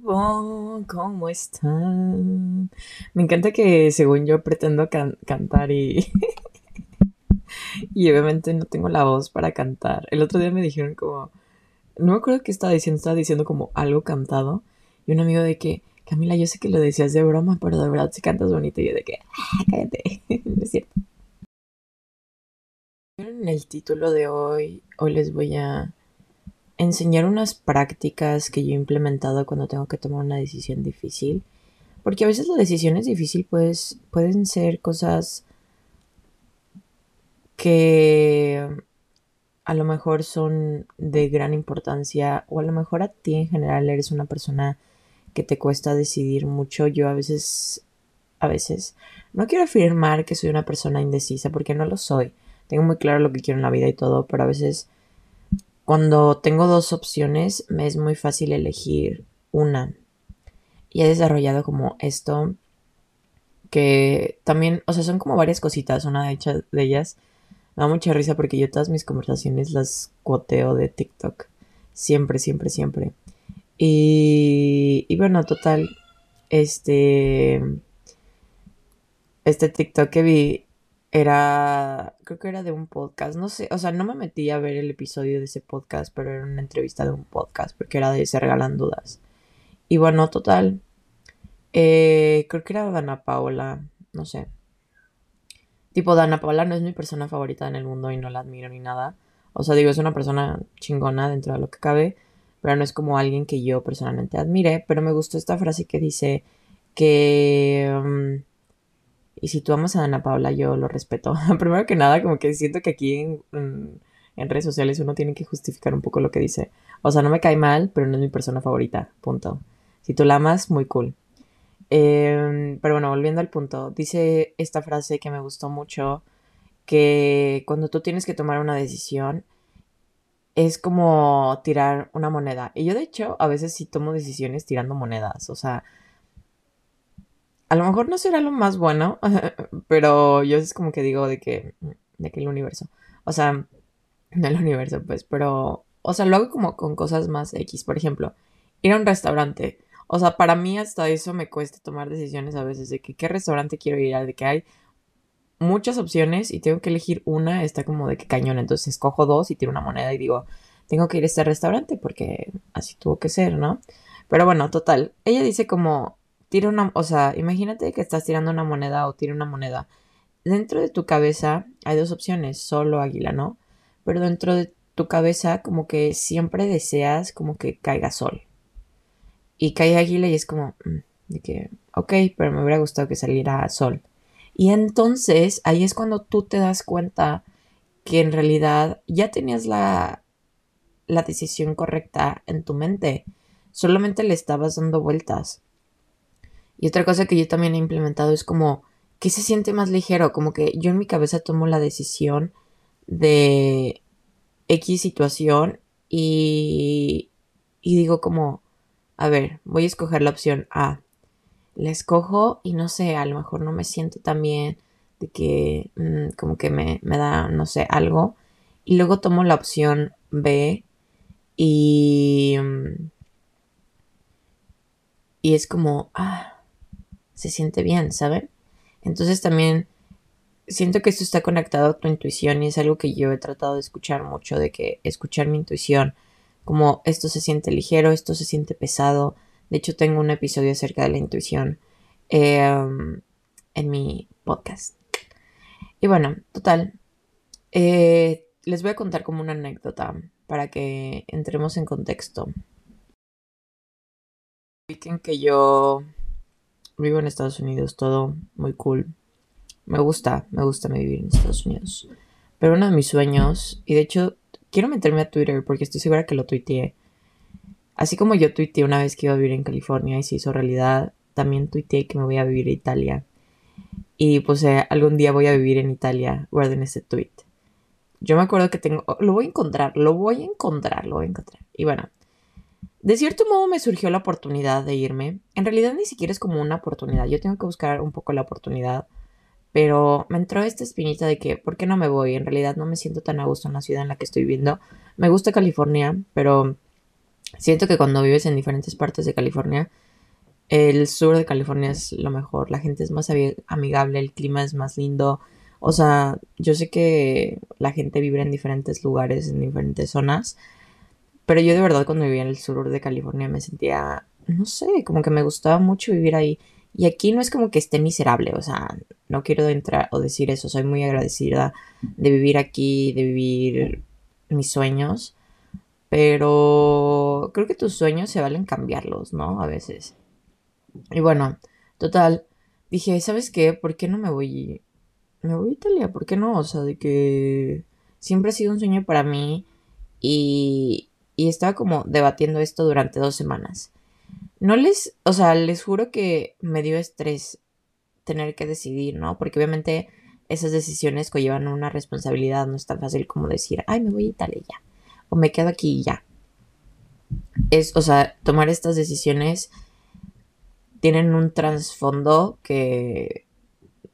¿Cómo están? Me encanta que según yo pretendo cantar y... y obviamente no tengo la voz para cantar. El otro día me dijeron como... No me acuerdo qué estaba diciendo, estaba diciendo como algo cantado. Y un amigo de que, Camila, yo sé que lo decías de broma, pero de verdad si cantas bonito. Y yo de que, ah, cállate, no es cierto. En el título de hoy, hoy les voy a enseñar unas prácticas que yo he implementado cuando tengo que tomar una decisión difícil. Porque a veces las decisiones difíciles pues, pueden ser cosas que a lo mejor son de gran importancia o a lo mejor a ti en general eres una persona que te cuesta decidir mucho. Yo a veces, a veces, no quiero afirmar que soy una persona indecisa porque no lo soy. Tengo muy claro lo que quiero en la vida y todo, pero a veces cuando tengo dos opciones, me es muy fácil elegir una. Y he desarrollado como esto, que también, o sea, son como varias cositas. Una de, ellas me da mucha risa porque yo todas mis conversaciones las cuoteo de TikTok. Siempre, siempre, siempre. Y, y bueno, total, este, este TikTok que vi era, creo que era de un podcast, no sé, o sea, no me metí a ver el episodio de ese podcast, pero era una entrevista de un podcast, porque era de Se Regalan Dudas. Y bueno, total, eh, creo que era Dana Paola, no sé. Tipo, Dana Paola no es mi persona favorita en el mundo y no la admiro ni nada. O sea, digo, es una persona chingona dentro de lo que cabe, pero no es como alguien que yo personalmente admire. Pero me gustó esta frase que dice que... Mm, y si tú amas a Ana Paula, yo lo respeto. Primero que nada, como que siento que aquí en, redes sociales uno tiene que justificar un poco lo que dice. O sea, no me cae mal, pero no es mi persona favorita. Punto. Si tú la amas, muy cool. Em, pero bueno, volviendo al punto, dice esta frase que me gustó mucho, que cuando tú tienes que tomar una decisión, es como tirar una moneda. Y yo de hecho a veces sí tomo decisiones tirando monedas. O sea, a lo mejor no será lo más bueno, pero yo es como que digo de que, de que el universo, o sea, no el universo, pues, pero, o sea, lo hago como con cosas más X, por ejemplo, ir a un restaurante, o sea, para mí hasta eso me cuesta tomar decisiones a veces de que qué restaurante quiero ir a, de que hay muchas opciones y tengo que elegir una, está como de que cañón, entonces escojo dos y tiro una moneda y digo, tengo que ir a este restaurante porque así tuvo que ser, ¿no? Pero bueno, total, ella dice como tira una, o sea, imagínate que estás tirando una moneda o tira una moneda. Dentro de tu cabeza hay dos opciones, solo águila, ¿no? Pero dentro de tu cabeza como que siempre deseas como que caiga sol. Y cae águila y es como, mm, de que, ok, pero me hubiera gustado que saliera sol. Y entonces ahí es cuando tú te das cuenta que en realidad ya tenías la, la decisión correcta en tu mente. Solamente le estabas dando vueltas. Y otra cosa que yo también he implementado es como que se siente más ligero, como que yo en mi cabeza tomo la decisión de X situación y, y digo como, a ver, voy a escoger la opción A. La escojo y no sé, a lo mejor no me siento tan bien de que mm, como que me, me da, no sé, algo. Y luego tomo la opción B y... Mm, y es como, ah, se siente bien, ¿saben? Entonces también siento que esto está conectado a tu intuición y es algo que yo he tratado de escuchar mucho, de que escuchar mi intuición, como esto se siente ligero, esto se siente pesado. De hecho, tengo un episodio acerca de la intuición em, en mi podcast. Y bueno, total. Eh, les voy a contar como una anécdota para que entremos en contexto. que yo Vivo en Estados Unidos, todo muy cool. Me gusta, me gusta vivir en Estados Unidos. Pero uno de mis sueños, y de hecho quiero meterme a Twitter porque estoy segura que lo tuiteé. Así como yo tuiteé una vez que iba a vivir en California y se hizo realidad, también tuiteé que me voy a vivir a Italia. Y pues eh, algún día voy a vivir en Italia, guarden ese tweet. Yo me acuerdo que tengo, lo voy a encontrar, lo voy a encontrar, lo voy a encontrar. Y bueno, de cierto modo me surgió la oportunidad de irme. En realidad ni siquiera es como una oportunidad. Yo tengo que buscar un poco la oportunidad. Pero me entró esta espinita de que, ¿por qué no me voy? En realidad no me siento tan a gusto en la ciudad en la que estoy viviendo. Me gusta California, pero siento que cuando vives en diferentes partes de California, el sur de California es lo mejor, la gente es más amigable, el clima es más lindo. O sea, yo sé que la gente vive en diferentes lugares, en diferentes zonas, pero yo de verdad cuando vivía en el sur de California me sentía, no sé, como que me gustaba mucho vivir ahí. Y aquí no es como que esté miserable, o sea, no quiero entrar o decir eso, soy muy agradecida de vivir aquí, de vivir mis sueños, pero creo que tus sueños se valen cambiarlos, ¿no? A veces. Y bueno, total, dije, ¿sabes qué? ¿Por qué no me voy? Me voy a Italia, ¿por qué no? O sea, de que siempre ha sido un sueño para mí y, y estaba como debatiendo esto durante dos semanas. No les, o sea, les juro que me dio estrés tener que decidir, ¿no? Porque obviamente esas decisiones conllevan una responsabilidad, no es tan fácil como decir, ay, me voy a Italia ya, o me quedo aquí y ya. Es, o sea, tomar estas decisiones tienen un trasfondo que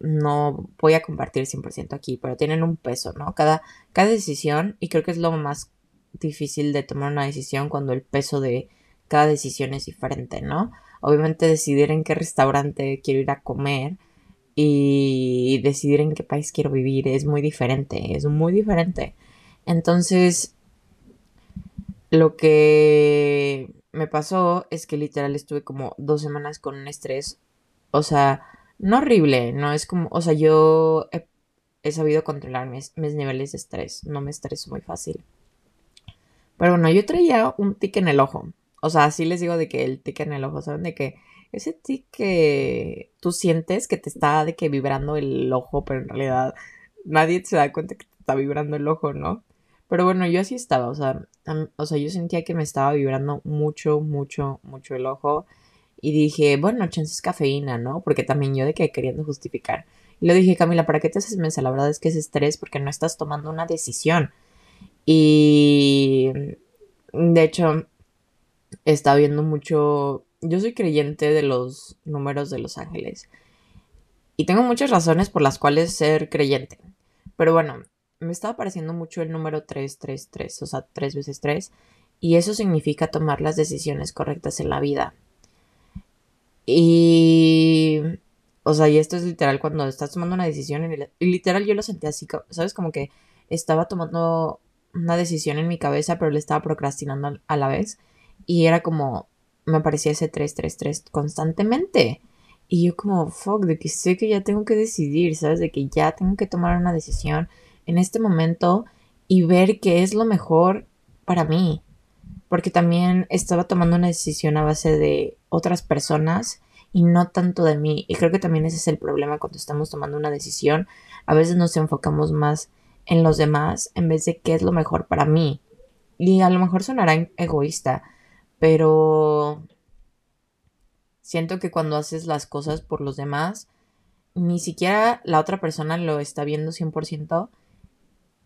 no voy a compartir 100% aquí, pero tienen un peso, ¿no? Cada, cada decisión, y creo que es lo más difícil de tomar una decisión cuando el peso de cada decisión es diferente, ¿no? Obviamente decidir en qué restaurante quiero ir a comer y decidir en qué país quiero vivir es muy diferente, es muy diferente. Entonces, lo que me pasó es que literal estuve como dos semanas con un estrés, o sea, no horrible, no es como, o sea, yo he, sabido controlar mis, mis, niveles de estrés, no me estreso muy fácil. Pero bueno, yo traía un tic en el ojo, o sea, así les digo de que el tic en el ojo, ¿saben? De que ese tic que tú sientes que te está de que vibrando el ojo, pero en realidad nadie se da cuenta que te está vibrando el ojo, ¿no? Pero bueno, yo así estaba, o sea, o sea, yo sentía que me estaba vibrando mucho, mucho, mucho el ojo. Y dije, bueno, chance es cafeína, ¿no? Porque también yo de que queriendo justificar. Y le dije, Camila, ¿para qué te haces mensa? La verdad es que es estrés porque no estás tomando una decisión. Y de hecho, estaba viendo mucho. Yo soy creyente de los números de los ángeles. Y tengo muchas razones por las cuales ser creyente. Pero bueno, me estaba apareciendo mucho el número 333, o sea, 3 veces 3, y eso significa tomar las decisiones correctas en la vida. Y, o sea, y esto es literal cuando estás tomando una decisión, y literal yo lo sentí así, ¿sabes? Como que estaba tomando una decisión en mi cabeza, pero le estaba procrastinando a la vez, y era como, me aparecía ese 333 constantemente. Y yo como, fuck, de que sé que ya tengo que decidir, ¿sabes? De que ya tengo que tomar una decisión en este momento y ver qué es lo mejor para mí. Porque también estaba tomando una decisión a base de otras personas y no tanto de mí. Y creo que también ese es el problema cuando estamos tomando una decisión. A veces nos enfocamos más en los demás en vez de qué es lo mejor para mí. Y a lo mejor sonará egoísta, pero siento que cuando haces las cosas por los demás, ni siquiera la otra persona lo está viendo 100%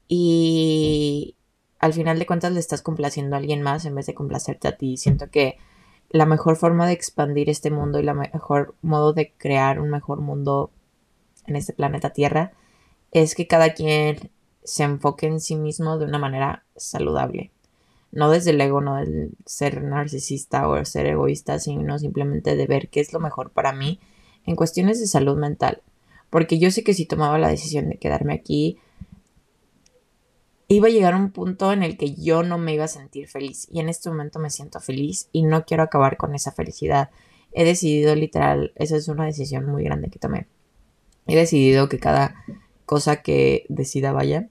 y al final de cuentas le estás complaciendo a alguien más en vez de complacerte a ti. Siento que la mejor forma de expandir este mundo y la mejor modo de crear un mejor mundo en este planeta Tierra es que cada quien se enfoque en sí mismo de una manera saludable. No desde el ego, no del ser narcisista o ser egoísta, sino simplemente de ver qué es lo mejor para mí en cuestiones de salud mental. Porque yo sé que si tomaba la decisión de quedarme aquí, iba a llegar un punto en el que yo no me iba a sentir feliz y en este momento me siento feliz y no quiero acabar con esa felicidad. He decidido literal, esa es una decisión muy grande que tomé. He decidido que cada cosa que decida vaya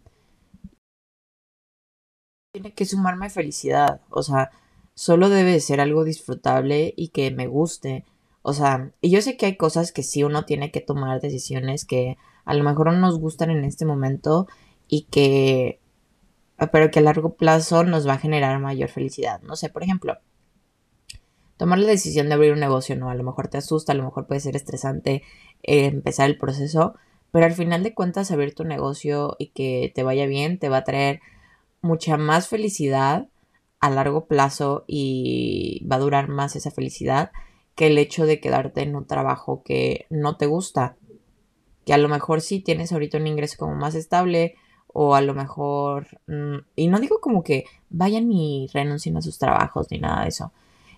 tiene que sumarme felicidad, o sea, solo debe ser algo disfrutable y que me guste. O sea, y yo sé que hay cosas que sí uno tiene que tomar decisiones que a lo mejor no nos gustan en este momento y que pero que a largo plazo nos va a generar mayor felicidad. No sé, por ejemplo, tomar la decisión de abrir un negocio, no, a lo mejor te asusta, a lo mejor puede ser estresante eh, empezar el proceso, pero al final de cuentas abrir tu negocio y que te vaya bien te va a traer mucha más felicidad a largo plazo y va a durar más esa felicidad que el hecho de quedarte en un trabajo que no te gusta. Que a lo mejor sí tienes ahorita un ingreso como más estable o a lo mejor, mm, y no digo como que vayan y renuncien a sus trabajos ni nada de eso,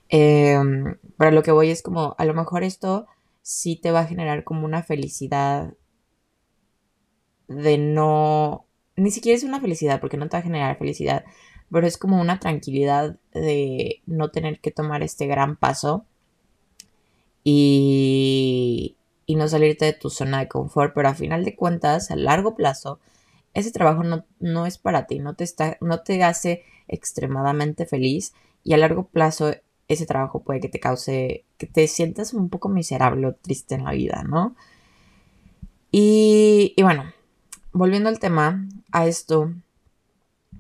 em, pero lo que voy es como, a lo mejor esto sí te va a generar como una felicidad de no, ni siquiera es una felicidad porque no te va a generar felicidad, pero es como una tranquilidad de no tener que tomar este gran paso y, y no salirte de tu zona de confort, pero a final de cuentas, a largo plazo, ese trabajo no, no es para ti, no te, está, no te hace extremadamente feliz y a largo plazo ese trabajo puede que te cause, que te sientas un poco miserable o triste en la vida, ¿no? Y, y bueno, volviendo al tema, a esto,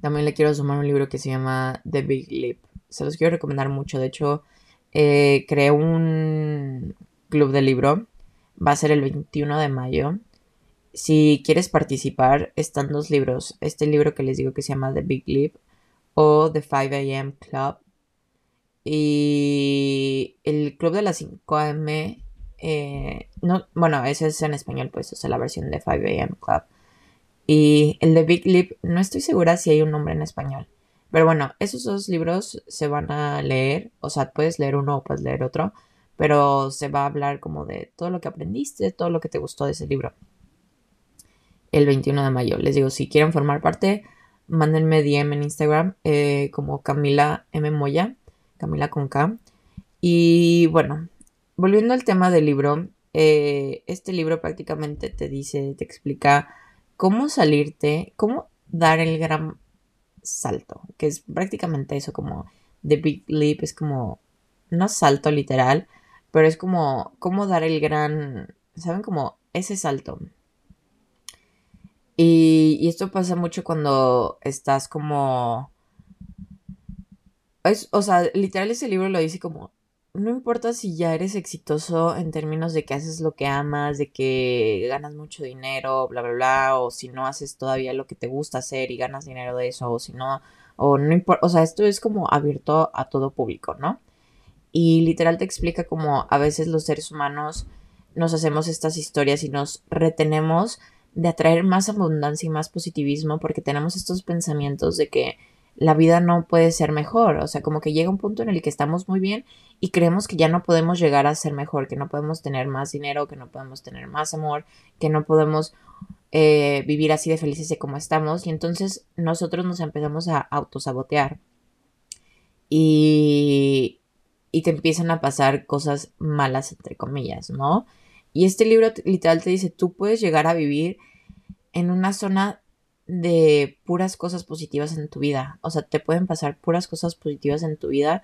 también le quiero sumar un libro que se llama The Big Leap. Se los quiero recomendar mucho. De hecho, eh, creé un club de libro. Va a ser el 21 de mayo. Si quieres participar, están dos libros. Este libro que les digo que se llama The Big Leap o The 5 AM Club. Y el club de las 5 AM, eh, no, bueno, ese es en español, pues, o sea, la versión de 5 AM Club. Y el de Big Leap, no estoy segura si hay un nombre en español. Pero bueno, esos dos libros se van a leer, o sea, puedes leer uno o puedes leer otro, pero se va a hablar como de todo lo que aprendiste, todo lo que te gustó de ese libro. El 21 de mayo. Les digo, si quieren formar parte, mándenme DM en Instagram eh, como Camila M. Moya, Camila con K. Y bueno, volviendo al tema del libro, eh, este libro prácticamente te dice, te explica cómo salirte, cómo dar el gran salto, que es prácticamente eso, como The Big Leap, es como, no salto literal, pero es como, cómo dar el gran, ¿saben? Como ese salto. Y, y esto pasa mucho cuando estás como... Es, o sea, literal ese libro lo dice como, no importa si ya eres exitoso en términos de que haces lo que amas, de que ganas mucho dinero, bla, bla, bla, o si no haces todavía lo que te gusta hacer y ganas dinero de eso, o si no, o no importa, o sea, esto es como abierto a todo público, ¿no? Y literal te explica como a veces los seres humanos nos hacemos estas historias y nos retenemos de atraer más abundancia y más positivismo porque tenemos estos pensamientos de que la vida no puede ser mejor. O sea, como que llega un punto en el que estamos muy bien y creemos que ya no podemos llegar a ser mejor, que no podemos tener más dinero, que no podemos tener más amor, que no podemos eh, vivir así de felices de como estamos. Y entonces nosotros nos empezamos a autosabotear. Y, y te empiezan a pasar cosas malas, entre comillas, ¿no? Y este libro literal te dice, tú puedes llegar a vivir en una zona de puras cosas positivas en tu vida. O sea, te pueden pasar puras cosas positivas en tu vida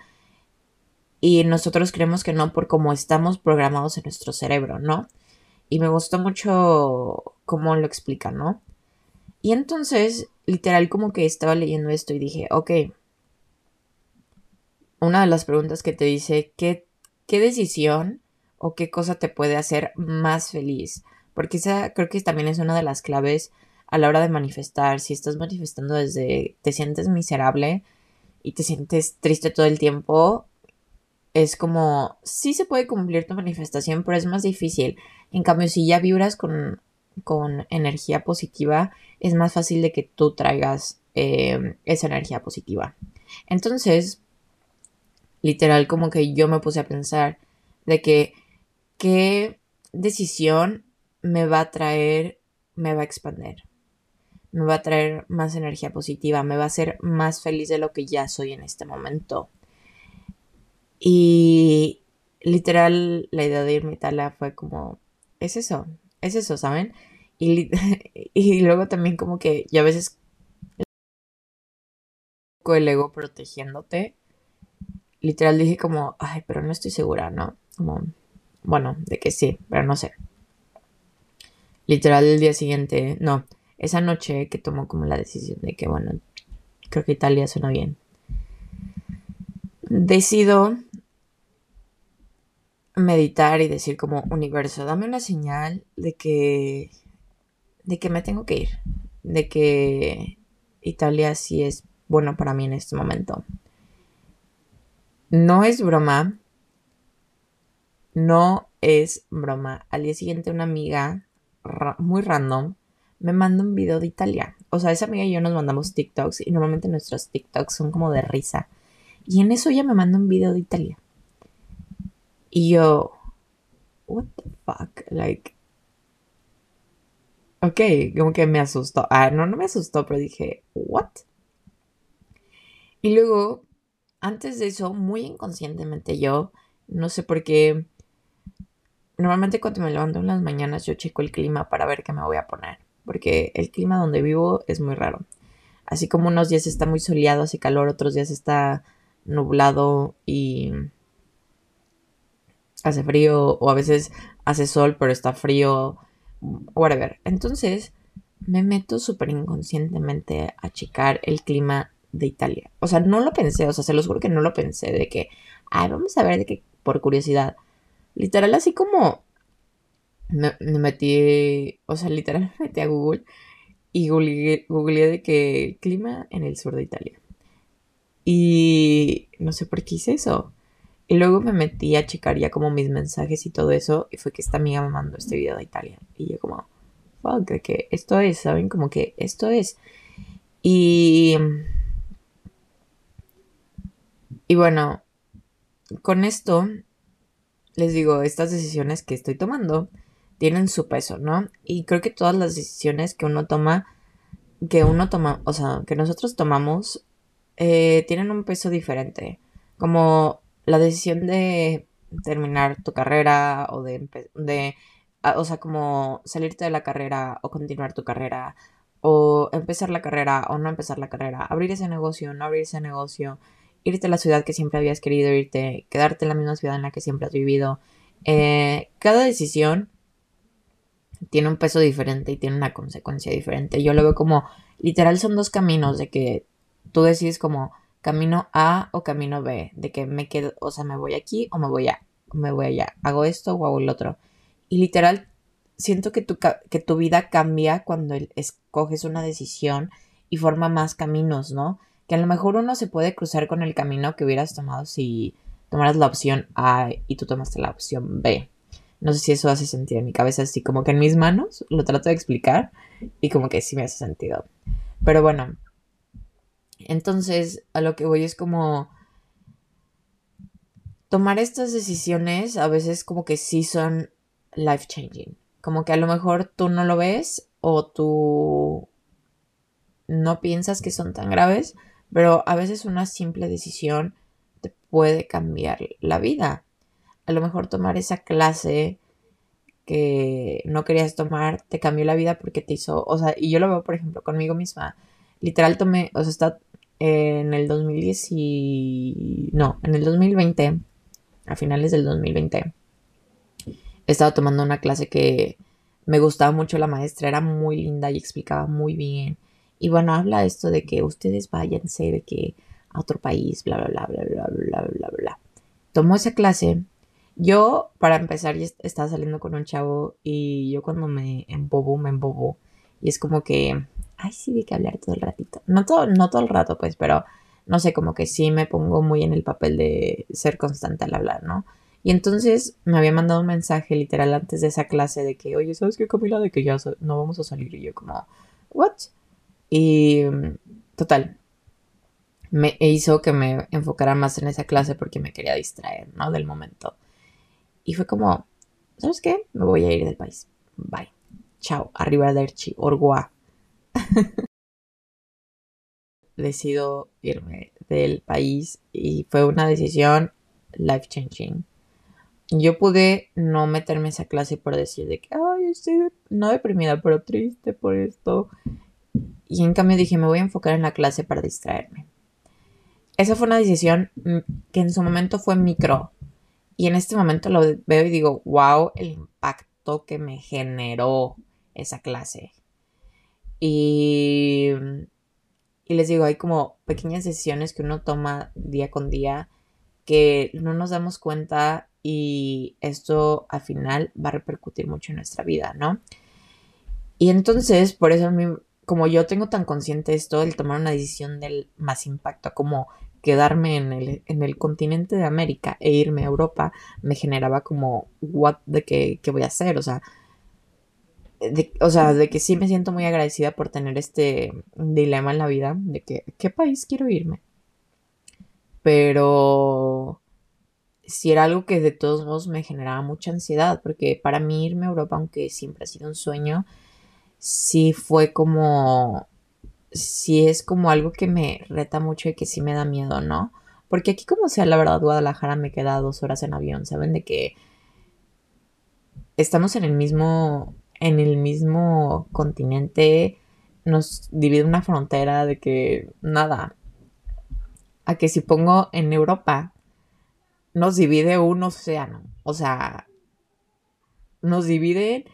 y nosotros creemos que no por cómo estamos programados en nuestro cerebro, ¿no? Y me gustó mucho cómo lo explica, ¿no? Y entonces, literal, como que estaba leyendo esto y dije, ok, una de las preguntas que te dice, ¿qué, qué decisión o qué cosa te puede hacer más feliz? Porque esa creo que también es una de las claves a la hora de manifestar, si estás manifestando desde te sientes miserable y te sientes triste todo el tiempo, es como, sí se puede cumplir tu manifestación, pero es más difícil. En cambio, si ya vibras con, con energía positiva, es más fácil de que tú traigas em, esa energía positiva. Entonces, literal, como que yo me puse a pensar de que qué decisión me va a traer, me va a expandir me va a traer más energía positiva, me va a hacer más feliz de lo que ya soy en este momento. Y literal, la idea de irme a Italia fue como, es eso, es eso, ¿saben? Y, luego también como que yo a veces el ego protegiéndote. Literal dije como, ay, pero no estoy segura, ¿no? Como, bueno, de que sí, pero no sé. Literal el día siguiente, no, esa noche que tomó como la decisión de que, bueno, creo que Italia suena bien. Decido meditar y decir como universo, dame una señal de que de que me tengo que ir, de que Italia sí es bueno para mí en este momento. No es broma. No es broma. Al día siguiente una amiga muy random me manda un video de Italia. o sea, esa amiga y yo nos mandamos TikToks y normalmente nuestros TikToks son como de risa. Y en eso ella me manda un video de Italia. Y yo, what the fuck, like, ok, como que me asustó. Ah, no, no me asustó, pero dije, what? Y luego, antes de eso, muy inconscientemente yo, no sé por qué, normalmente cuando me levanto en las mañanas yo checo el clima para ver qué me voy a poner, porque el clima donde vivo es muy raro. Así como unos días está muy soleado, hace calor, otros días está nublado y hace frío, o a veces hace sol, pero está frío, whatever. Entonces, me meto súper inconscientemente a checar el clima de Italia. O sea, no lo pensé, o sea, se los juro que no lo pensé de que, ay, vamos a ver de que, por curiosidad. Literal, así como me, metí, o sea, literal me metí a Google y googleé, de que clima en el sur de Italia. Y no sé por qué hice eso. Y luego me metí a checar ya como mis mensajes y todo eso. Y fue que esta amiga me mandó este video de Italia. Y yo como, fuck, de que esto es, ¿saben? Como que esto es. Y y bueno, con esto les digo, estas decisiones que estoy tomando tienen su peso, ¿no? Y creo que todas las decisiones que uno toma, que uno toma, o sea, que nosotros tomamos, eh, tienen un peso diferente. Como la decisión de terminar tu carrera o de, de o sea, como salirte de la carrera o continuar tu carrera o empezar la carrera o no empezar la carrera, abrir ese negocio, no abrir ese negocio, irte a la ciudad que siempre habías querido irte, quedarte en la misma ciudad en la que siempre has vivido. Eh, cada decisión tiene un peso diferente y tiene una consecuencia diferente. Yo lo veo como, literal son dos caminos de que tú decides como camino A o camino B, de que me quedo, o sea, me voy aquí o me voy a, me voy allá, hago esto o hago el otro. Y literal, siento que tu, que tu vida cambia cuando escoges una decisión y forma más caminos, ¿no? que a lo mejor uno se puede cruzar con el camino que hubieras tomado si tomaras la opción A y tú tomaste la opción B. No sé si eso hace sentido en mi cabeza, así como que en mis manos lo trato de explicar y como que sí me hace sentido. Pero bueno, entonces a lo que voy es como tomar estas decisiones a veces como que sí son life changing. Como que a lo mejor tú no lo ves o tú no piensas que son tan graves, pero a veces una simple decisión te puede cambiar la vida. A lo mejor tomar esa clase que no querías tomar te cambió la vida porque te hizo, o sea, y yo lo veo por ejemplo conmigo misma. Literal tomé, o sea, está en el 2010 y... no, en el 2020, a finales del 2020, he estado tomando una clase que me gustaba mucho la maestra, era muy linda y explicaba muy bien y bueno, habla esto de que ustedes váyanse de que a otro país, bla, bla, bla, bla, bla, bla, bla, bla. Tomó esa clase. Yo, para empezar, estaba saliendo con un chavo y yo cuando me embobo, me embobo. Y es como que, ay, sí, de que hablar todo el ratito. No todo, no todo el rato, pues, pero no sé, como que sí me pongo muy en el papel de ser constante al hablar, ¿no? Y entonces me había mandado un mensaje literal antes de esa clase de que, oye, ¿sabes qué, Camila? De que ya no vamos a salir. Y yo como, ¿what? Y total, me hizo que me enfocara más en esa clase porque me quería distraer, ¿no? Del momento. Y fue como, ¿sabes qué? Me voy a ir del país. Bye. Chao. Arrivederci. Orgua. Decido irme del país y fue una decisión life changing. Yo pude no meterme en esa clase por decir de que, ay, estoy no deprimida, pero triste por esto. Y en cambio dije, me voy a enfocar en la clase para distraerme. Esa fue una decisión mm, que en su momento fue micro. Y en este momento lo veo y digo, wow, el impacto que me generó esa clase. Y, y les digo, hay como pequeñas decisiones que uno toma día con día que no nos damos cuenta y esto al final va a repercutir mucho en nuestra vida, ¿no? Y entonces, por eso a mí como yo tengo tan consciente esto, el tomar una decisión del más impacto, como quedarme en el, en el continente de América e irme a Europa, me generaba como, what, de qué, qué voy a hacer, o sea, o sea, de que sí me siento muy agradecida por tener este dilema en la vida, de que, ¿qué país quiero irme? Pero si era algo que de todos modos me generaba mucha ansiedad, porque para mí irme a Europa, aunque siempre ha sido un sueño, sí fue como, sí es como algo que me reta mucho y que sí me da miedo, ¿no? Porque aquí como sea, la verdad, Guadalajara me queda dos horas en avión, ¿saben? De que estamos en el mismo, en el mismo continente, nos divide una frontera de que nada. A que si pongo en Europa, nos divide un océano. O sea, nos divide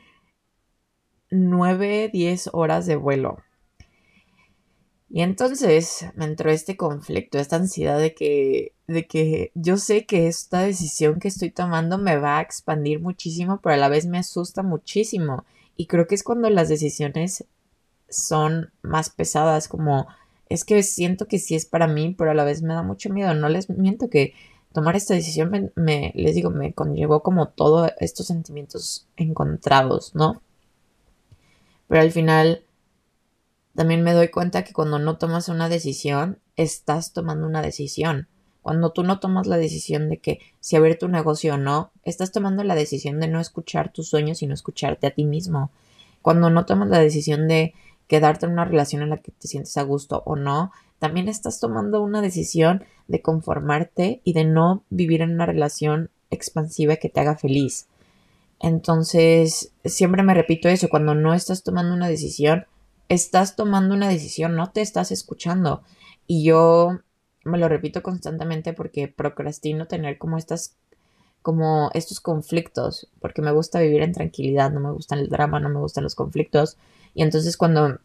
9, 10 horas de vuelo. Y entonces me entró este conflicto, esta ansiedad de que, de que yo sé que esta decisión que estoy tomando me va a expandir muchísimo, pero a la vez me asusta muchísimo. Y creo que es cuando las decisiones son más pesadas, como es que siento que sí es para mí, pero a la vez me da mucho miedo. No les miento que tomar esta decisión me, les digo, me conllevó como todos estos sentimientos encontrados, ¿no? Pero al final también me doy cuenta que cuando no tomas una decisión, estás tomando una decisión. Cuando tú no tomas la decisión de que si abrir tu negocio o no, estás tomando la decisión de no escuchar tus sueños, sino escucharte a ti mismo. Cuando no tomas la decisión de quedarte en una relación en la que te sientes a gusto o no, también estás tomando una decisión de conformarte y de no vivir en una relación expansiva que te haga feliz. Entonces, siempre me repito eso, cuando no estás tomando una decisión, estás tomando una decisión, no te estás escuchando. Y yo me lo repito constantemente porque procrastino tener como estas como estos conflictos, porque me gusta vivir en tranquilidad, no me gusta el drama, no me gustan los conflictos. Y entonces cuando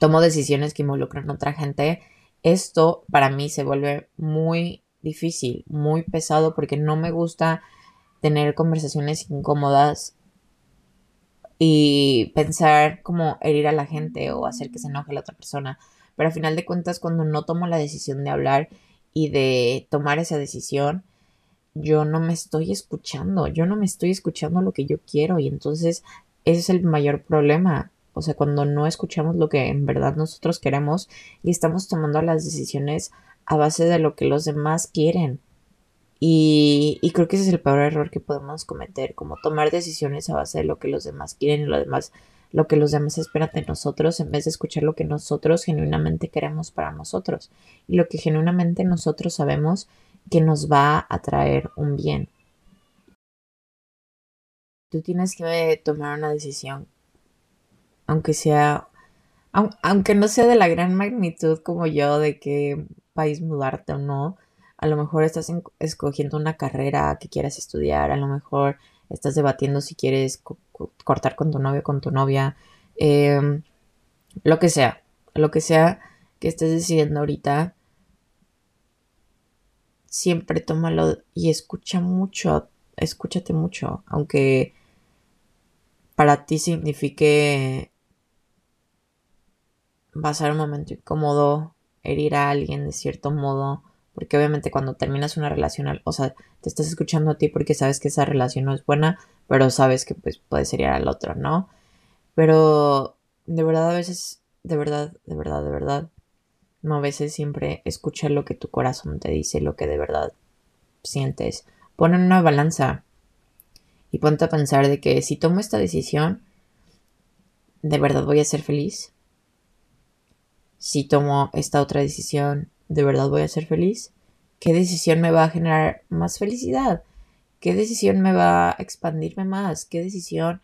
tomo decisiones que involucran a otra gente, esto para mí se vuelve muy difícil, muy pesado, porque no me gusta tener conversaciones incómodas y pensar como herir a la gente o hacer que se enoje la otra persona. Pero al final de cuentas, cuando no tomo la decisión de hablar y de tomar esa decisión, yo no me estoy escuchando, yo no me estoy escuchando lo que yo quiero y entonces ese es el mayor problema. O sea, cuando no escuchamos lo que en verdad nosotros queremos y estamos tomando las decisiones a base de lo que los demás quieren. Y, creo que ese es el peor error que podemos cometer, como tomar decisiones a base de lo que los demás quieren y lo demás lo que los demás esperan de nosotros en vez de escuchar lo que nosotros genuinamente queremos para nosotros y lo que genuinamente nosotros sabemos que nos va a traer un bien. Tú tienes que tomar una decisión, aunque sea, aunque no sea de la gran magnitud como yo de qué país mudarte o no, a lo mejor estás escogiendo una carrera que quieras estudiar, a lo mejor estás debatiendo si quieres cortar con tu novio, con tu novia, em, lo que sea, lo que sea que estés decidiendo ahorita, siempre tómalo y escucha mucho, escúchate mucho, aunque para ti signifique pasar un momento incómodo, herir a alguien de cierto modo, porque obviamente cuando terminas una relación, o sea, te estás escuchando a ti porque sabes que esa relación no es buena, pero sabes que pues puede ser al otro, ¿no? Pero de verdad a veces, de verdad, de verdad, de verdad, no a veces siempre escucha lo que tu corazón te dice, lo que de verdad sientes. Pon en una balanza y ponte a pensar de que si tomo esta decisión, ¿de verdad voy a ser feliz? Si tomo esta otra decisión, ¿De verdad voy a ser feliz? ¿Qué decisión me va a generar más felicidad? ¿Qué decisión me va a expandirme más? ¿Qué decisión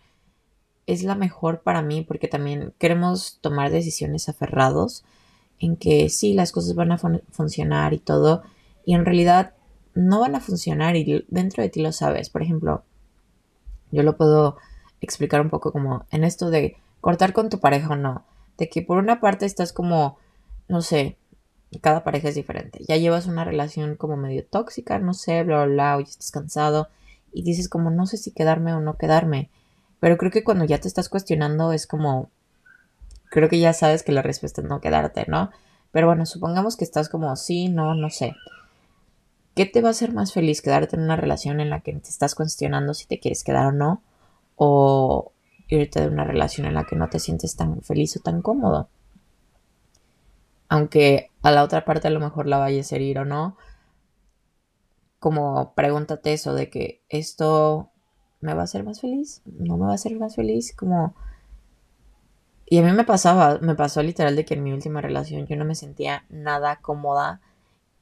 es la mejor para mí? Porque también queremos tomar decisiones aferrados en que sí, las cosas van a funcionar y todo, y en realidad no van a funcionar y dentro de ti lo sabes. Por ejemplo, yo lo puedo explicar un poco como en esto de cortar con tu pareja o no. De que por una parte estás como, no sé, cada pareja es diferente. Ya llevas una relación como medio tóxica, no sé, bla, bla, bla, o ya estás cansado y dices como no sé si quedarme o no quedarme. Pero creo que cuando ya te estás cuestionando es como, creo que ya sabes que la respuesta es no quedarte, ¿no? Pero bueno, supongamos que estás como sí, no, no sé. ¿Qué te va a hacer más feliz? ¿Quedarte en una relación en la que te estás cuestionando si te quieres quedar o no? ¿O irte de una relación en la que no te sientes tan feliz o tan cómodo. Aunque a la otra parte a lo mejor la vayas a herir o no, como pregúntate eso de que esto me va a hacer más feliz, no me va a hacer más feliz, como... Y a mí me pasaba, me pasó literal de que en mi última relación yo no me sentía nada cómoda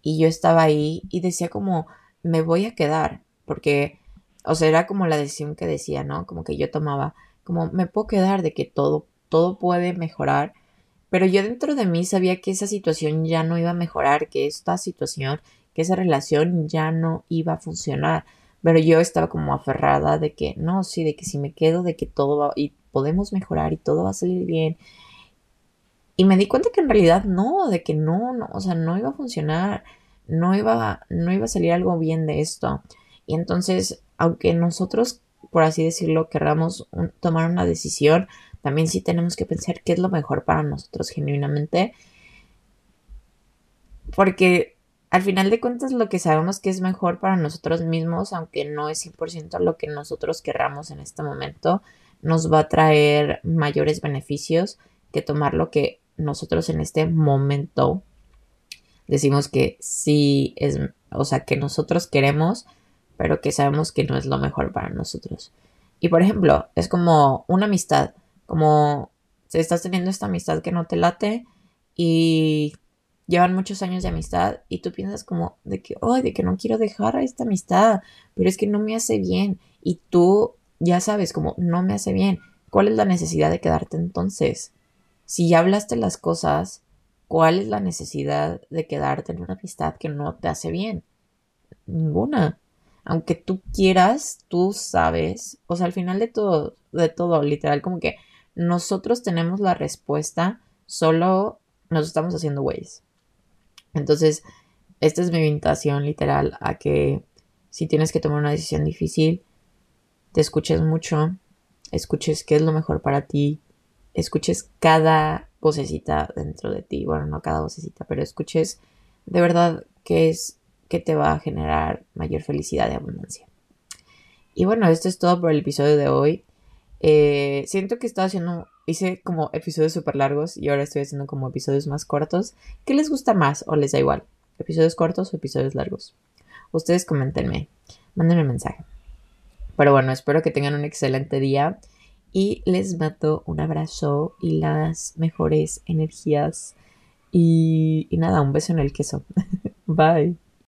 y yo estaba ahí y decía como, me voy a quedar, porque, o sea, era como la decisión que decía, ¿no? Como que yo tomaba, como, me puedo quedar de que todo, todo puede mejorar, pero yo dentro de mí sabía que esa situación ya no iba a mejorar, que esta situación, que esa relación ya no iba a funcionar. Pero yo estaba como aferrada de que no, sí, de que si me quedo, de que todo va y podemos mejorar y todo va a salir bien. Y me di cuenta que en realidad no, de que no, no, o sea, no iba a funcionar, no iba, no iba a salir algo bien de esto. Y entonces, aunque nosotros, por así decirlo, querramos tomar una decisión, también sí tenemos que pensar qué es lo mejor para nosotros genuinamente. Porque al final de cuentas lo que sabemos que es mejor para nosotros mismos, aunque no es 100% lo que nosotros querramos en este momento, nos va a traer mayores beneficios que tomar lo que nosotros en este momento decimos que sí es, o sea, que nosotros queremos, pero que sabemos que no es lo mejor para nosotros. Y por ejemplo, es como una amistad, como estás teniendo esta amistad que no te late y llevan muchos años de amistad y tú piensas como de que, oh, de que no quiero dejar a esta amistad, pero es que no me hace bien y tú ya sabes como no me hace bien. ¿Cuál es la necesidad de quedarte entonces? Si ya hablaste las cosas, ¿cuál es la necesidad de quedarte en una amistad que no te hace bien? Ninguna. Aunque tú quieras, tú sabes, o sea, al final de todo, de todo, literal, como que nosotros tenemos la respuesta, solo nos estamos haciendo güeyes. Entonces, esta es mi invitación literal a que si tienes que tomar una decisión difícil, te escuches mucho, escuches qué es lo mejor para ti, escuches cada vocecita dentro de ti, bueno, no cada vocecita, pero escuches de verdad qué es que te va a generar mayor felicidad y abundancia. Y bueno, esto es todo por el episodio de hoy. Eh, siento que estaba haciendo hice como episodios súper largos y ahora estoy haciendo como episodios más cortos. ¿Qué les gusta más o les da igual? ¿Episodios cortos o episodios largos? Ustedes coméntenme, mándenme un mensaje. Pero bueno, espero que tengan un excelente día y les mato un abrazo y las mejores energías. Y nada, un beso en el queso. Bye.